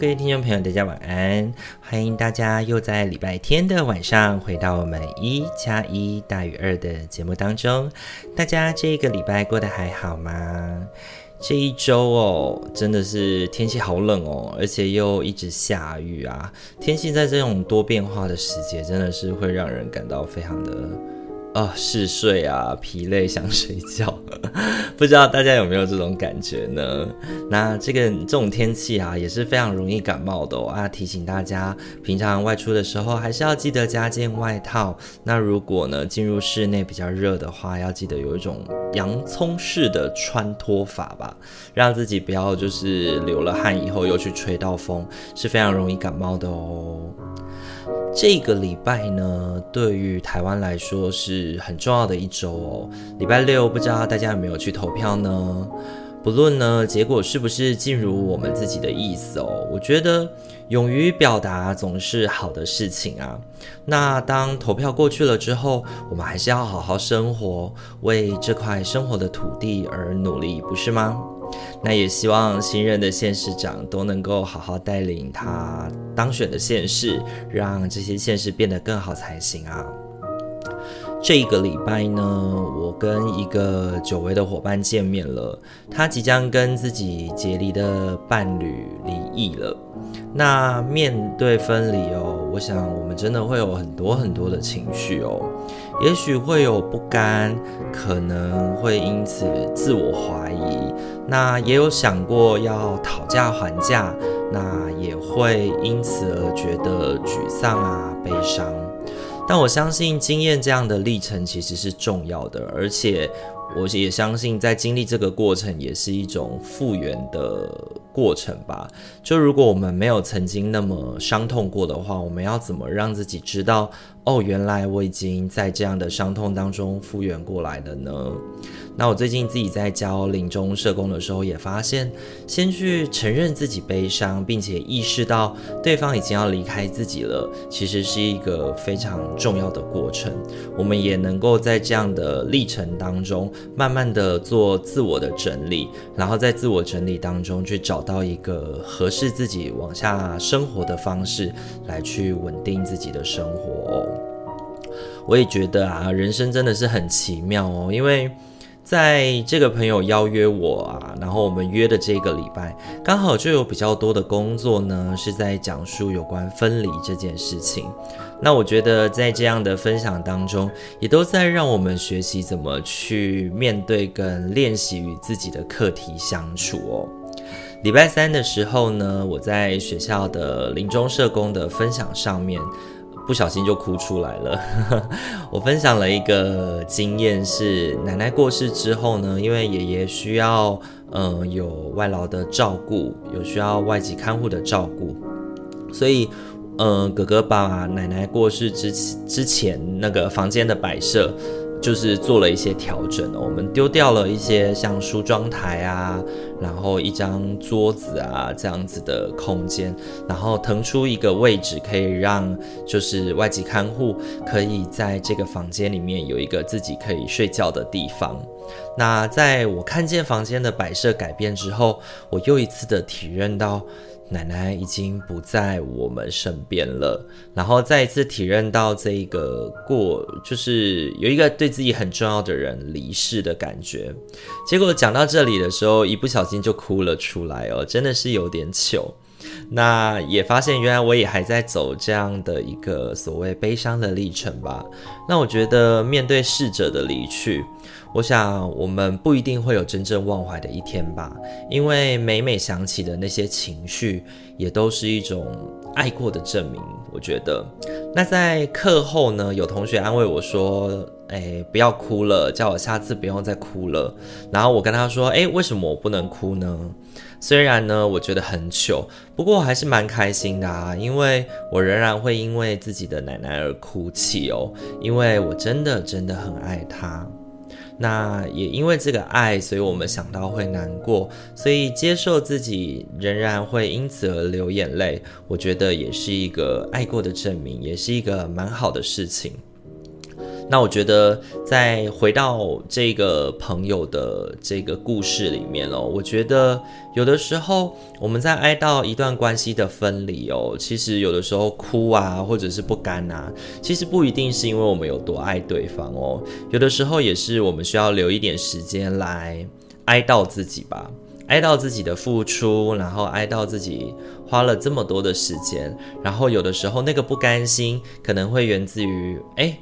各位听众朋友，大家晚安！欢迎大家又在礼拜天的晚上回到我们一加一大于二的节目当中。大家这个礼拜过得还好吗？这一周哦，真的是天气好冷哦，而且又一直下雨啊！天气在这种多变化的时节，真的是会让人感到非常的。哦，嗜睡啊，疲累，想睡觉，不知道大家有没有这种感觉呢？那这个这种天气啊，也是非常容易感冒的哦。啊，提醒大家，平常外出的时候还是要记得加件外套。那如果呢，进入室内比较热的话，要记得有一种洋葱式的穿脱法吧，让自己不要就是流了汗以后又去吹到风，是非常容易感冒的哦。这个礼拜呢，对于台湾来说是很重要的一周哦。礼拜六，不知道大家有没有去投票呢？不论呢，结果是不是尽如我们自己的意思哦，我觉得勇于表达总是好的事情啊。那当投票过去了之后，我们还是要好好生活，为这块生活的土地而努力，不是吗？那也希望新任的县市长都能够好好带领他当选的县市，让这些县市变得更好才行啊。这个礼拜呢，我跟一个久违的伙伴见面了，他即将跟自己结离的伴侣离异了。那面对分离哦，我想我们真的会有很多很多的情绪哦，也许会有不甘，可能会因此自我怀疑，那也有想过要讨价还价，那也会因此而觉得沮丧啊、悲伤。但我相信经验这样的历程其实是重要的，而且我也相信在经历这个过程也是一种复原的过程吧。就如果我们没有曾经那么伤痛过的话，我们要怎么让自己知道？哦，原来我已经在这样的伤痛当中复原过来了呢。那我最近自己在教临终社工的时候，也发现，先去承认自己悲伤，并且意识到对方已经要离开自己了，其实是一个非常重要的过程。我们也能够在这样的历程当中，慢慢的做自我的整理，然后在自我整理当中去找找到一个合适自己往下生活的方式，来去稳定自己的生活。我也觉得啊，人生真的是很奇妙哦，因为在这个朋友邀约我啊，然后我们约的这个礼拜，刚好就有比较多的工作呢，是在讲述有关分离这件事情。那我觉得在这样的分享当中，也都在让我们学习怎么去面对跟练习与自己的课题相处哦。礼拜三的时候呢，我在学校的临终社工的分享上面。不小心就哭出来了。我分享了一个经验，是奶奶过世之后呢，因为爷爷需要嗯、有外劳的照顾，有需要外籍看护的照顾，所以嗯、哥哥把奶奶过世之之前那个房间的摆设。就是做了一些调整，我们丢掉了一些像梳妆台啊，然后一张桌子啊这样子的空间，然后腾出一个位置，可以让就是外籍看护可以在这个房间里面有一个自己可以睡觉的地方。那在我看见房间的摆设改变之后，我又一次的体认到。奶奶已经不在我们身边了，然后再一次体认到这个过，就是有一个对自己很重要的人离世的感觉。结果讲到这里的时候，一不小心就哭了出来哦，真的是有点糗。那也发现原来我也还在走这样的一个所谓悲伤的历程吧。那我觉得面对逝者的离去。我想，我们不一定会有真正忘怀的一天吧，因为每每想起的那些情绪，也都是一种爱过的证明。我觉得，那在课后呢，有同学安慰我说，哎，不要哭了，叫我下次不用再哭了。然后我跟他说，哎，为什么我不能哭呢？虽然呢，我觉得很糗，不过我还是蛮开心的啊，因为我仍然会因为自己的奶奶而哭泣哦，因为我真的真的很爱她。那也因为这个爱，所以我们想到会难过，所以接受自己仍然会因此而流眼泪，我觉得也是一个爱过的证明，也是一个蛮好的事情。那我觉得，再回到这个朋友的这个故事里面哦，我觉得有的时候我们在哀悼一段关系的分离哦，其实有的时候哭啊，或者是不甘啊，其实不一定是因为我们有多爱对方哦，有的时候也是我们需要留一点时间来哀悼自己吧，哀悼自己的付出，然后哀悼自己花了这么多的时间，然后有的时候那个不甘心可能会源自于诶。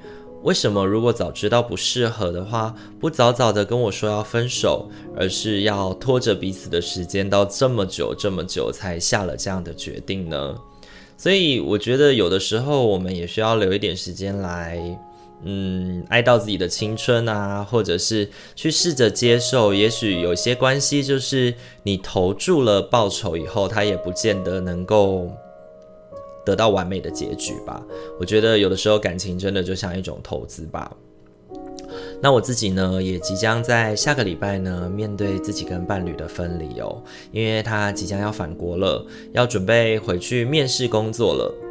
为什么如果早知道不适合的话，不早早的跟我说要分手，而是要拖着彼此的时间到这么久这么久才下了这样的决定呢？所以我觉得有的时候我们也需要留一点时间来，嗯，哀悼自己的青春啊，或者是去试着接受，也许有些关系就是你投注了报酬以后，它也不见得能够。得到完美的结局吧。我觉得有的时候感情真的就像一种投资吧。那我自己呢，也即将在下个礼拜呢，面对自己跟伴侣的分离哦，因为他即将要返国了，要准备回去面试工作了。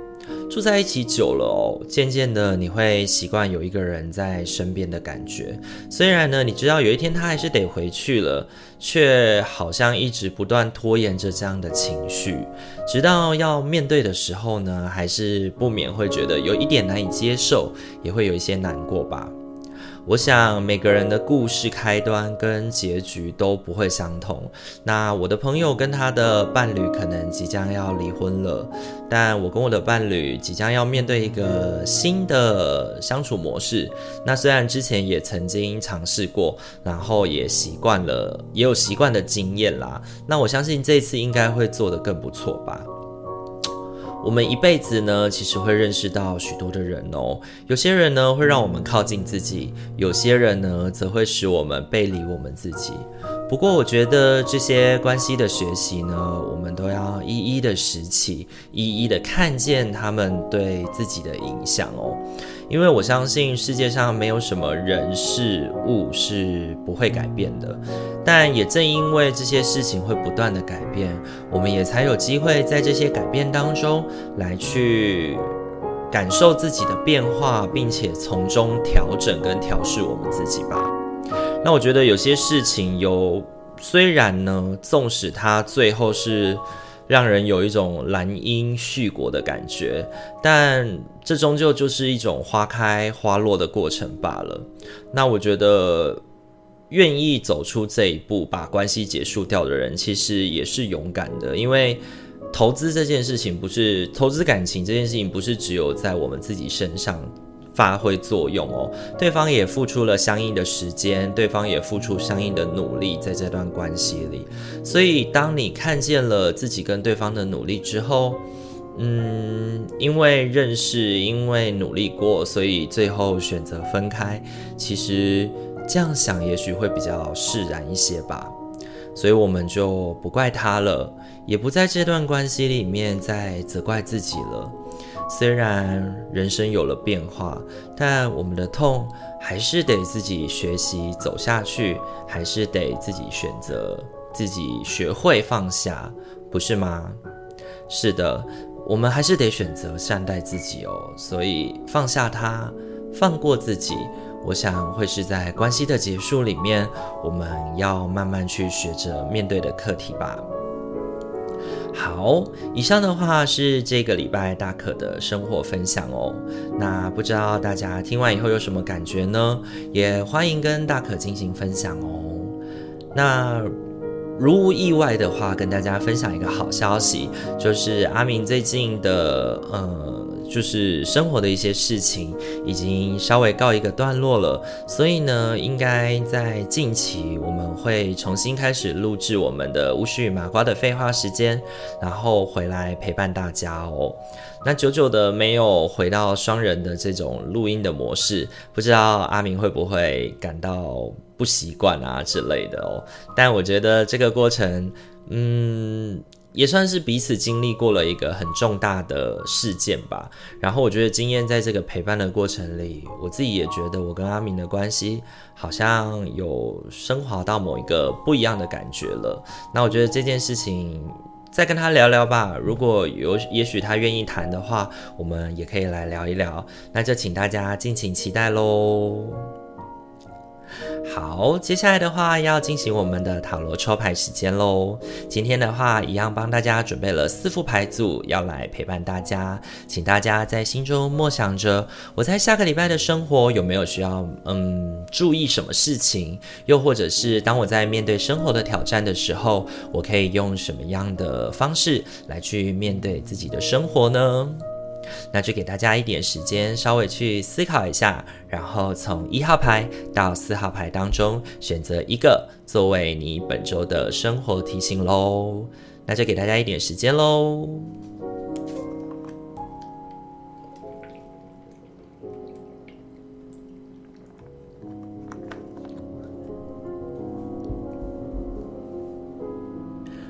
住在一起久了哦，渐渐的你会习惯有一个人在身边的感觉。虽然呢，你知道有一天他还是得回去了，却好像一直不断拖延着这样的情绪，直到要面对的时候呢，还是不免会觉得有一点难以接受，也会有一些难过吧。我想每个人的故事开端跟结局都不会相同。那我的朋友跟他的伴侣可能即将要离婚了，但我跟我的伴侣即将要面对一个新的相处模式。那虽然之前也曾经尝试过，然后也习惯了，也有习惯的经验啦。那我相信这次应该会做得更不错吧。我们一辈子呢，其实会认识到许多的人哦。有些人呢，会让我们靠近自己；有些人呢，则会使我们背离我们自己。不过，我觉得这些关系的学习呢，我们都要一一的拾起，一一的看见他们对自己的影响哦。因为我相信世界上没有什么人事物是不会改变的，但也正因为这些事情会不断的改变，我们也才有机会在这些改变当中来去感受自己的变化，并且从中调整跟调试我们自己吧。那我觉得有些事情有，虽然呢，纵使它最后是让人有一种兰因絮果的感觉，但这终究就是一种花开花落的过程罢了。那我觉得，愿意走出这一步，把关系结束掉的人，其实也是勇敢的，因为投资这件事情不是，投资感情这件事情不是只有在我们自己身上。发挥作用哦，对方也付出了相应的时间，对方也付出相应的努力在这段关系里。所以，当你看见了自己跟对方的努力之后，嗯，因为认识，因为努力过，所以最后选择分开。其实这样想，也许会比较释然一些吧。所以，我们就不怪他了，也不在这段关系里面再责怪自己了。虽然人生有了变化，但我们的痛还是得自己学习走下去，还是得自己选择，自己学会放下，不是吗？是的，我们还是得选择善待自己哦。所以放下它，放过自己，我想会是在关系的结束里面，我们要慢慢去学着面对的课题吧。好，以上的话是这个礼拜大可的生活分享哦。那不知道大家听完以后有什么感觉呢？也欢迎跟大可进行分享哦。那如无意外的话，跟大家分享一个好消息，就是阿明最近的呃就是生活的一些事情已经稍微告一个段落了，所以呢，应该在近期我们会重新开始录制我们的巫师与麻瓜的废话时间，然后回来陪伴大家哦。那久久的没有回到双人的这种录音的模式，不知道阿明会不会感到不习惯啊之类的哦。但我觉得这个过程，嗯。也算是彼此经历过了一个很重大的事件吧。然后我觉得经验在这个陪伴的过程里，我自己也觉得我跟阿明的关系好像有升华到某一个不一样的感觉了。那我觉得这件事情再跟他聊聊吧。如果有也许他愿意谈的话，我们也可以来聊一聊。那就请大家敬请期待喽。好，接下来的话要进行我们的塔罗抽牌时间喽。今天的话，一样帮大家准备了四副牌组，要来陪伴大家。请大家在心中默想着，我在下个礼拜的生活有没有需要嗯注意什么事情？又或者是当我在面对生活的挑战的时候，我可以用什么样的方式来去面对自己的生活呢？那就给大家一点时间，稍微去思考一下，然后从一号牌到四号牌当中选择一个作为你本周的生活提醒喽。那就给大家一点时间喽。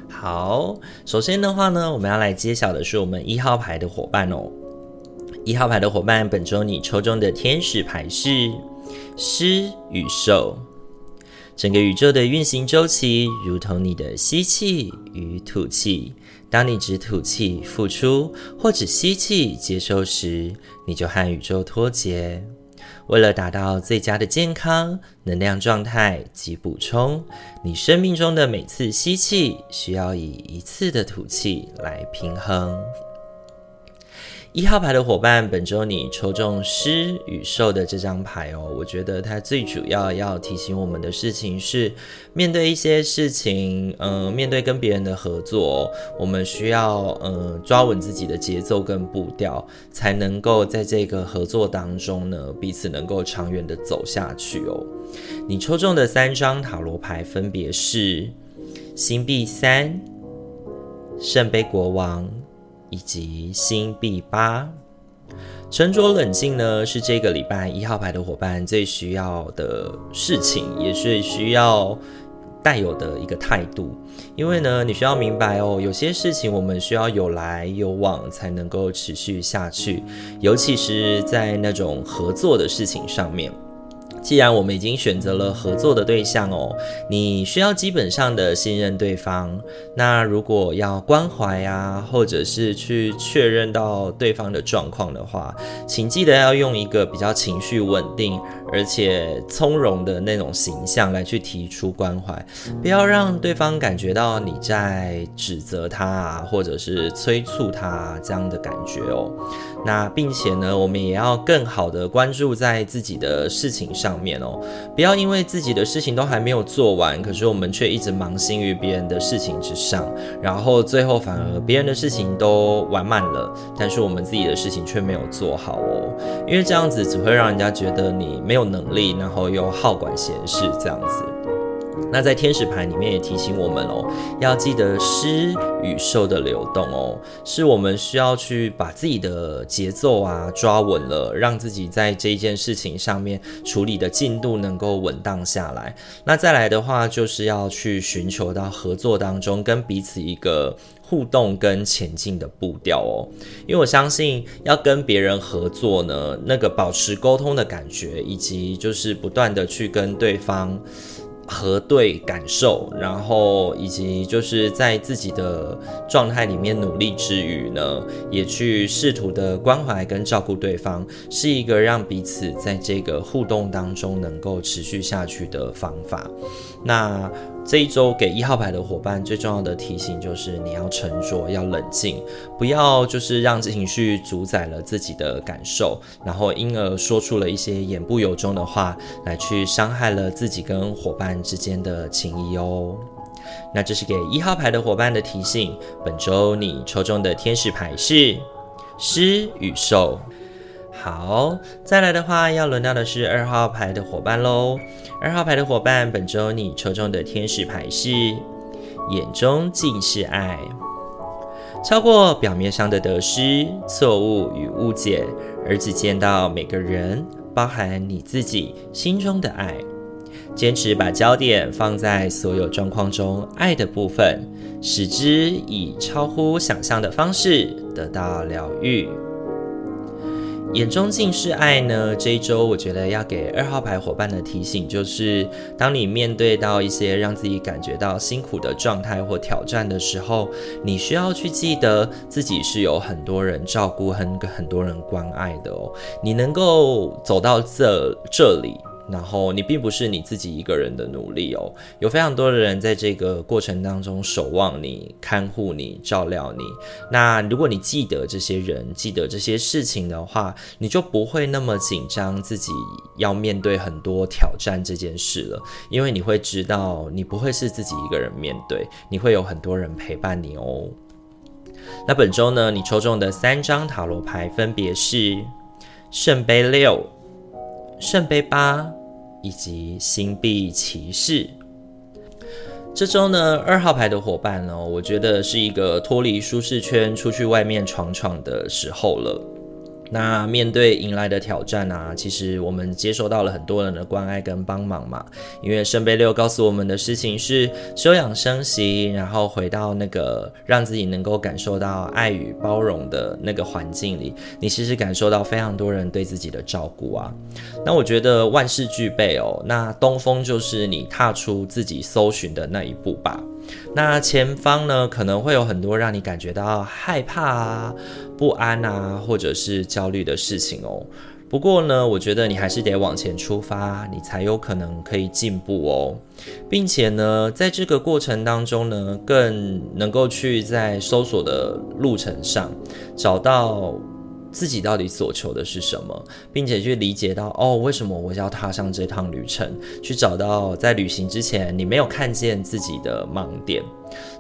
好，首先的话呢，我们要来揭晓的是我们一号牌的伙伴哦。一号牌的伙伴，本周你抽中的天使牌是狮与兽。整个宇宙的运行周期如同你的吸气与吐气。当你只吐气付出，或只吸气接收时，你就和宇宙脱节。为了达到最佳的健康、能量状态及补充，你生命中的每次吸气需要以一次的吐气来平衡。一号牌的伙伴，本周你抽中狮与兽的这张牌哦，我觉得它最主要要提醒我们的事情是，面对一些事情，嗯、面对跟别人的合作，我们需要嗯、抓稳自己的节奏跟步调，才能够在这个合作当中呢，彼此能够长远的走下去哦。你抽中的三张塔罗牌分别是星币三、圣杯国王。以及星币八，沉着冷静呢，是这个礼拜一号牌的伙伴最需要的事情，也是需要带有的一个态度。因为呢，你需要明白哦，有些事情我们需要有来有往才能够持续下去，尤其是在那种合作的事情上面。既然我们已经选择了合作的对象哦，你需要基本上的信任对方。那如果要关怀啊，或者是去确认到对方的状况的话，请记得要用一个比较情绪稳定，而且从容的那种形象来去提出关怀，不要让对方感觉到你在指责他啊，或者是催促他这样的感觉哦。那并且呢，我们也要更好的关注在自己的事情上面哦，不要因为自己的事情都还没有做完，可是我们却一直忙心于别人的事情之上，然后最后反而别人的事情都完满了，但是我们自己的事情却没有做好哦，因为这样子只会让人家觉得你没有能力，然后又好管闲事这样子。那在天使牌里面也提醒我们哦，要记得施与受的流动哦，是我们需要去把自己的节奏啊抓稳了，让自己在这一件事情上面处理的进度能够稳当下来。那再来的话，就是要去寻求到合作当中跟彼此一个互动跟前进的步调哦，因为我相信要跟别人合作呢，那个保持沟通的感觉，以及就是不断的去跟对方。核对感受，然后以及就是在自己的状态里面努力之余呢，也去试图的关怀跟照顾对方，是一个让彼此在这个互动当中能够持续下去的方法。那这一周给一号牌的伙伴最重要的提醒就是，你要沉着，要冷静，不要就是让情绪主宰了自己的感受，然后因而说出了一些言不由衷的话，来去伤害了自己跟伙伴之间的情谊哦。那这是给一号牌的伙伴的提醒。本周你抽中的天使牌是狮与兽。好，再来的话，要轮到的是二号牌的伙伴喽。二号牌的伙伴，本周你抽中的天使牌是眼中尽是爱，超过表面上的得失、错误与误解，而只见到每个人，包含你自己心中的爱。坚持把焦点放在所有状况中爱的部分，使之以超乎想象的方式得到疗愈。眼中尽是爱呢？这一周我觉得要给二号牌伙伴的提醒就是，当你面对到一些让自己感觉到辛苦的状态或挑战的时候，你需要去记得自己是有很多人照顾、很很多人关爱的哦。你能够走到这这里。然后你并不是你自己一个人的努力哦，有非常多的人在这个过程当中守望你、看护你、照料你。那如果你记得这些人、记得这些事情的话，你就不会那么紧张，自己要面对很多挑战这件事了。因为你会知道，你不会是自己一个人面对，你会有很多人陪伴你哦。那本周呢，你抽中的三张塔罗牌分别是圣杯六、圣杯八。以及星币骑士，这周呢，二号牌的伙伴呢，我觉得是一个脱离舒适圈，出去外面闯闯的时候了。那面对迎来的挑战啊，其实我们接受到了很多人的关爱跟帮忙嘛。因为圣杯六告诉我们的事情是休养生息，然后回到那个让自己能够感受到爱与包容的那个环境里，你其实感受到非常多人对自己的照顾啊。那我觉得万事俱备哦，那东风就是你踏出自己搜寻的那一步吧。那前方呢，可能会有很多让你感觉到害怕啊、不安啊，或者是焦虑的事情哦。不过呢，我觉得你还是得往前出发，你才有可能可以进步哦，并且呢，在这个过程当中呢，更能够去在搜索的路程上找到。自己到底所求的是什么，并且去理解到哦，为什么我要踏上这趟旅程？去找到在旅行之前你没有看见自己的盲点。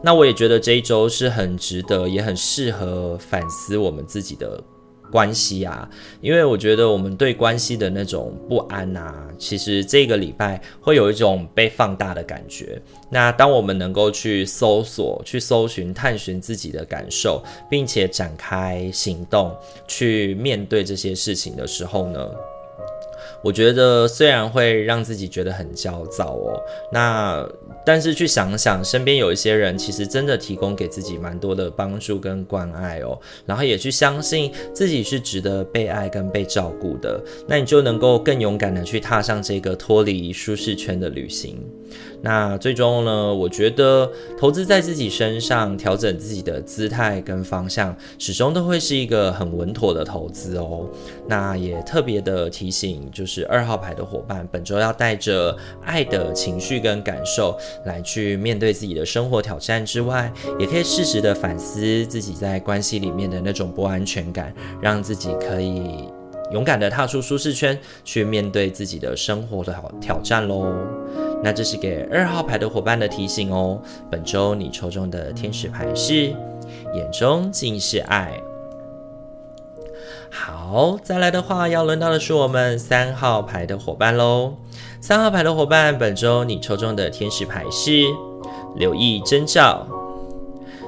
那我也觉得这一周是很值得，也很适合反思我们自己的。关系啊，因为我觉得我们对关系的那种不安啊，其实这个礼拜会有一种被放大的感觉。那当我们能够去搜索、去搜寻、探寻自己的感受，并且展开行动去面对这些事情的时候呢，我觉得虽然会让自己觉得很焦躁哦，那但是去想想，身边有一些人其实真的提供给自己蛮多的帮助跟关爱哦，然后也去相信自己是值得被爱跟被照顾的，那你就能够更勇敢的去踏上这个脱离舒适圈的旅行。那最终呢，我觉得投资在自己身上，调整自己的姿态跟方向，始终都会是一个很稳妥的投资哦。那也特别的提醒，就是二号牌的伙伴，本周要带着爱的情绪跟感受来去面对自己的生活挑战之外，也可以适时的反思自己在关系里面的那种不安全感，让自己可以勇敢的踏出舒适圈，去面对自己的生活的挑战喽。那这是给二号牌的伙伴的提醒哦。本周你抽中的天使牌是眼中尽是爱。好，再来的话，要轮到的是我们三号牌的伙伴喽。三号牌的伙伴，本周你抽中的天使牌是留意征兆。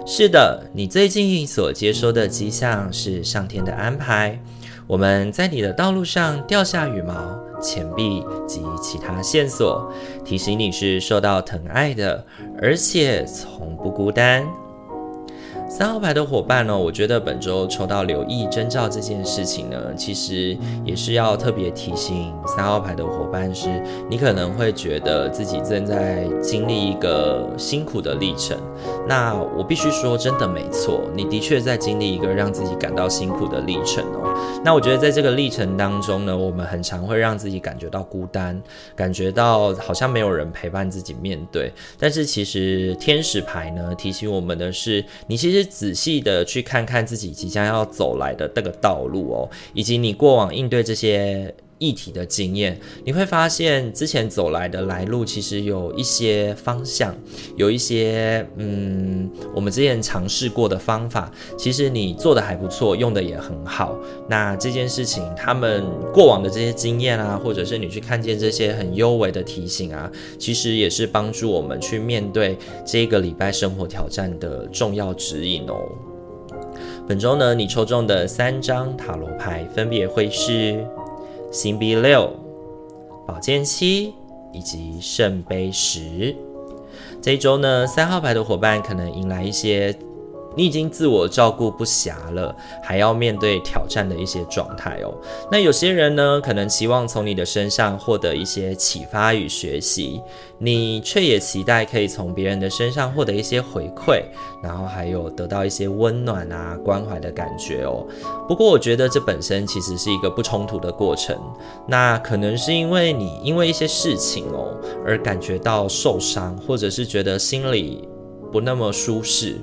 是的，你最近所接收的迹象是上天的安排。我们在你的道路上掉下羽毛。钱币及其他线索，提醒你是受到疼爱的，而且从不孤单。三号牌的伙伴呢，我觉得本周抽到留意征兆这件事情呢，其实也是要特别提醒三号牌的伙伴是，你可能会觉得自己正在经历一个辛苦的历程。那我必须说，真的没错，你的确在经历一个让自己感到辛苦的历程哦。那我觉得在这个历程当中呢，我们很常会让自己感觉到孤单，感觉到好像没有人陪伴自己面对。但是其实天使牌呢，提醒我们的是，你其实。仔细的去看看自己即将要走来的这个道路哦，以及你过往应对这些议题的经验，你会发现之前走来的来路其实有一些方向，有一些嗯，我们之前尝试过的方法，其实你做的还不错，用的也很好。那这件事情，他们过往的这些经验啊，或者是你去看见这些很优美的提醒啊，其实也是帮助我们去面对这个礼拜生活挑战的重要指引哦。本周呢，你抽中的三张塔罗牌分别会是。星币六、宝剑七以及圣杯十。这一周呢，三号牌的伙伴可能迎来一些。你已经自我照顾不暇了，还要面对挑战的一些状态哦。那有些人呢，可能期望从你的身上获得一些启发与学习，你却也期待可以从别人的身上获得一些回馈，然后还有得到一些温暖啊、关怀的感觉哦。不过，我觉得这本身其实是一个不冲突的过程。那可能是因为你因为一些事情哦，而感觉到受伤，或者是觉得心里不那么舒适。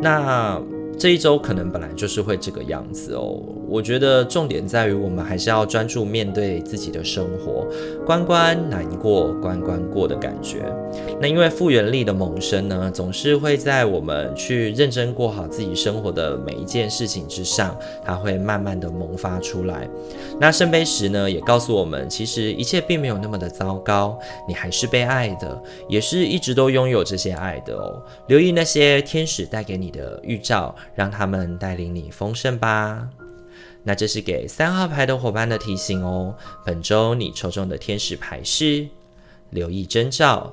那这一周可能本来就是会这个样子哦。我觉得重点在于我们还是要专注面对自己的生活，关关难过关关过的感觉。那因为复原力的萌生呢，总是会在我们去认真过好自己生活的每一件事情之上，它会慢慢的萌发出来。那圣杯十呢，也告诉我们，其实一切并没有那么的糟糕，你还是被爱的，也是一直都拥有这些爱的哦。留意那些天使带给你的预兆，让他们带领你丰盛吧。那这是给三号牌的伙伴的提醒哦。本周你抽中的天使牌是留意征兆。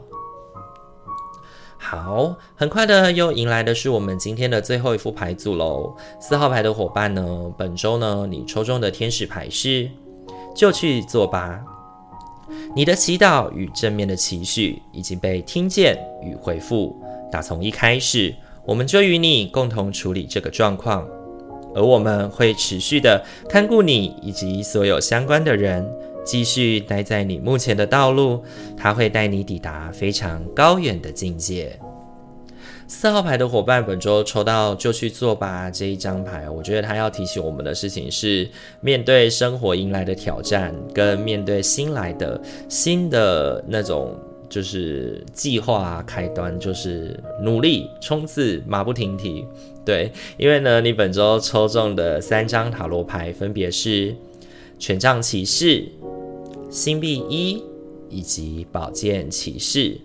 好，很快的又迎来的是我们今天的最后一副牌组喽。四号牌的伙伴呢，本周呢你抽中的天使牌是就去做吧。你的祈祷与正面的期许已经被听见与回复。打从一开始，我们就与你共同处理这个状况。而我们会持续的看顾你以及所有相关的人，继续待在你目前的道路，他会带你抵达非常高远的境界。四号牌的伙伴，本周抽到就去做吧这一张牌，我觉得他要提醒我们的事情是，面对生活迎来的挑战，跟面对新来的新的那种。就是计划开端，就是努力冲刺，马不停蹄。对，因为呢，你本周抽中的三张塔罗牌分别是权杖骑士、星币一以及宝剑骑士。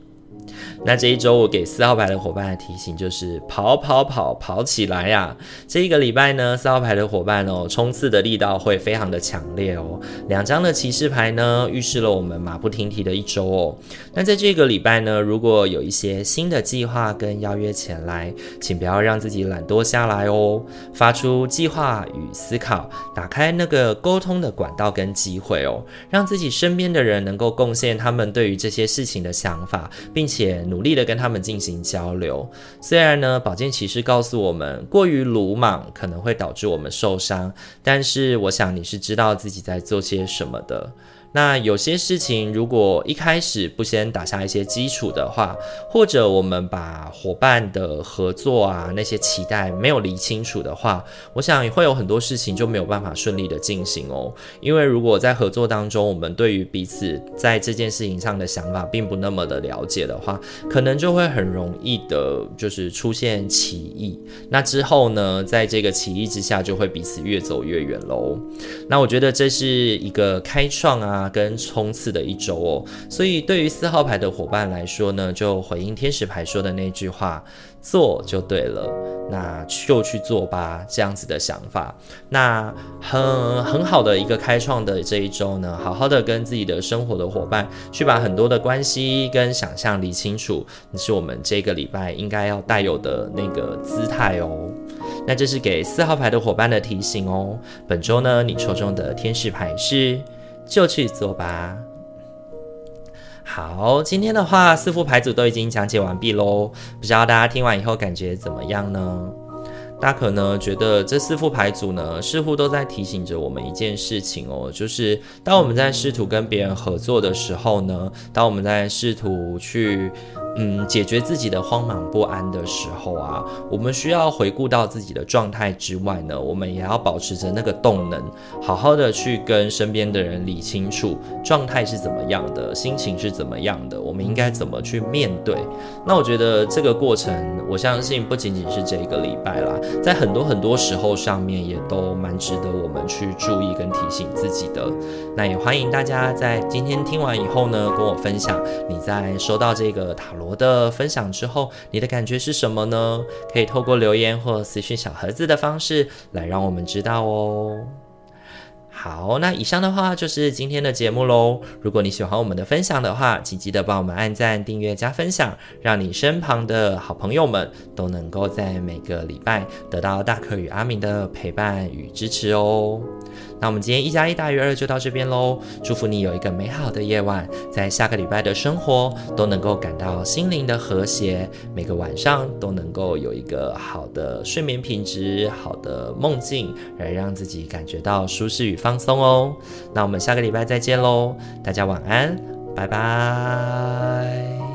那这一周我给四号牌的伙伴的提醒就是跑跑跑跑起来呀！这一个礼拜呢，四号牌的伙伴哦，冲刺的力道会非常的强烈哦。两张的骑士牌呢，预示了我们马不停蹄的一周哦。那在这个礼拜呢，如果有一些新的计划跟邀约前来，请不要让自己懒惰下来哦，发出计划与思考，打开那个沟通的管道跟机会哦，让自己身边的人能够贡献他们对于这些事情的想法，并且。努力的跟他们进行交流。虽然呢，宝剑骑士告诉我们，过于鲁莽可能会导致我们受伤，但是我想你是知道自己在做些什么的。那有些事情，如果一开始不先打下一些基础的话，或者我们把伙伴的合作啊那些期待没有理清楚的话，我想也会有很多事情就没有办法顺利的进行哦。因为如果在合作当中，我们对于彼此在这件事情上的想法并不那么的了解的话，可能就会很容易的，就是出现歧义。那之后呢，在这个歧义之下，就会彼此越走越远喽。那我觉得这是一个开创啊。跟冲刺的一周哦，所以对于四号牌的伙伴来说呢，就回应天使牌说的那句话，做就对了，那就去做吧，这样子的想法，那很很好的一个开创的这一周呢，好好的跟自己的生活的伙伴去把很多的关系跟想象理清楚，是我们这个礼拜应该要带有的那个姿态哦。那这是给四号牌的伙伴的提醒哦。本周呢，你抽中的天使牌是。就去做吧。好，今天的话，四副牌组都已经讲解完毕喽。不知道大家听完以后感觉怎么样呢？大可呢觉得这四副牌组呢，似乎都在提醒着我们一件事情哦，就是当我们在试图跟别人合作的时候呢，当我们在试图去。嗯，解决自己的慌忙不安的时候啊，我们需要回顾到自己的状态之外呢，我们也要保持着那个动能，好好的去跟身边的人理清楚状态是怎么样的，心情是怎么样的，我们应该怎么去面对。那我觉得这个过程，我相信不仅仅是这一个礼拜啦，在很多很多时候上面也都蛮值得我们去注意跟提醒自己的。那也欢迎大家在今天听完以后呢，跟我分享你在收到这个塔罗。的分享之后，你的感觉是什么呢？可以透过留言或私讯小盒子的方式来让我们知道哦。好，那以上的话就是今天的节目喽。如果你喜欢我们的分享的话，请记得帮我们按赞、订阅、加分享，让你身旁的好朋友们都能够在每个礼拜得到大可与阿明的陪伴与支持哦。那我们今天一加一大于二就到这边喽，祝福你有一个美好的夜晚，在下个礼拜的生活都能够感到心灵的和谐，每个晚上都能够有一个好的睡眠品质，好的梦境，来让自己感觉到舒适与放松哦。那我们下个礼拜再见喽，大家晚安，拜拜。